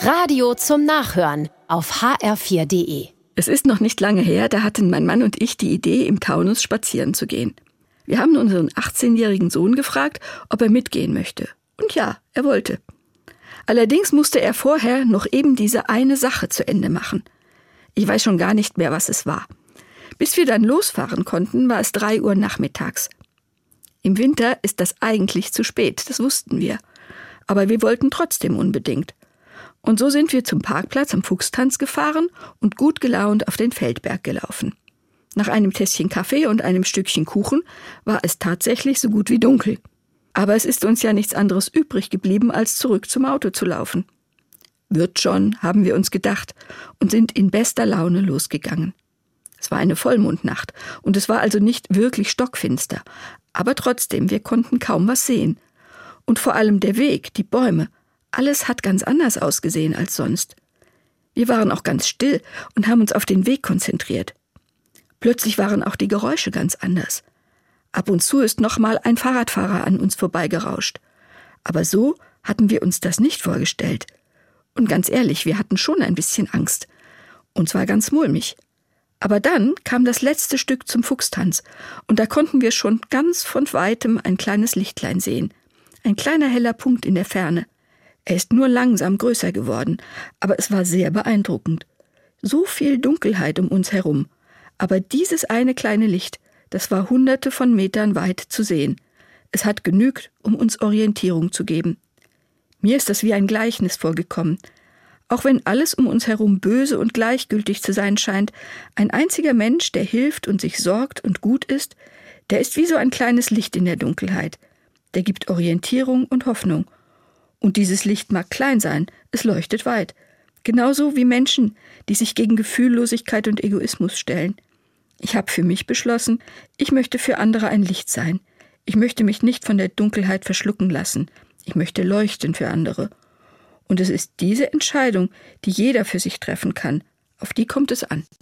Radio zum Nachhören auf hr4.de. Es ist noch nicht lange her, da hatten mein Mann und ich die Idee, im Taunus spazieren zu gehen. Wir haben unseren 18-jährigen Sohn gefragt, ob er mitgehen möchte. Und ja, er wollte. Allerdings musste er vorher noch eben diese eine Sache zu Ende machen. Ich weiß schon gar nicht mehr, was es war. Bis wir dann losfahren konnten, war es drei Uhr nachmittags. Im Winter ist das eigentlich zu spät, das wussten wir. Aber wir wollten trotzdem unbedingt. Und so sind wir zum Parkplatz am Fuchstanz gefahren und gut gelaunt auf den Feldberg gelaufen. Nach einem Tässchen Kaffee und einem Stückchen Kuchen war es tatsächlich so gut wie dunkel. Aber es ist uns ja nichts anderes übrig geblieben, als zurück zum Auto zu laufen. Wird schon, haben wir uns gedacht und sind in bester Laune losgegangen. Es war eine Vollmondnacht und es war also nicht wirklich stockfinster, aber trotzdem, wir konnten kaum was sehen. Und vor allem der Weg, die Bäume, alles hat ganz anders ausgesehen als sonst. Wir waren auch ganz still und haben uns auf den Weg konzentriert. Plötzlich waren auch die Geräusche ganz anders. Ab und zu ist noch mal ein Fahrradfahrer an uns vorbeigerauscht. Aber so hatten wir uns das nicht vorgestellt. Und ganz ehrlich, wir hatten schon ein bisschen Angst. Und zwar ganz mulmig. Aber dann kam das letzte Stück zum Fuchstanz, und da konnten wir schon ganz von weitem ein kleines Lichtlein sehen. Ein kleiner heller Punkt in der Ferne. Er ist nur langsam größer geworden, aber es war sehr beeindruckend. So viel Dunkelheit um uns herum. Aber dieses eine kleine Licht, das war hunderte von Metern weit zu sehen. Es hat genügt, um uns Orientierung zu geben. Mir ist das wie ein Gleichnis vorgekommen. Auch wenn alles um uns herum böse und gleichgültig zu sein scheint, ein einziger Mensch, der hilft und sich sorgt und gut ist, der ist wie so ein kleines Licht in der Dunkelheit. Der gibt Orientierung und Hoffnung. Und dieses Licht mag klein sein, es leuchtet weit. Genauso wie Menschen, die sich gegen Gefühllosigkeit und Egoismus stellen. Ich habe für mich beschlossen, ich möchte für andere ein Licht sein. Ich möchte mich nicht von der Dunkelheit verschlucken lassen. Ich möchte leuchten für andere. Und es ist diese Entscheidung, die jeder für sich treffen kann. Auf die kommt es an.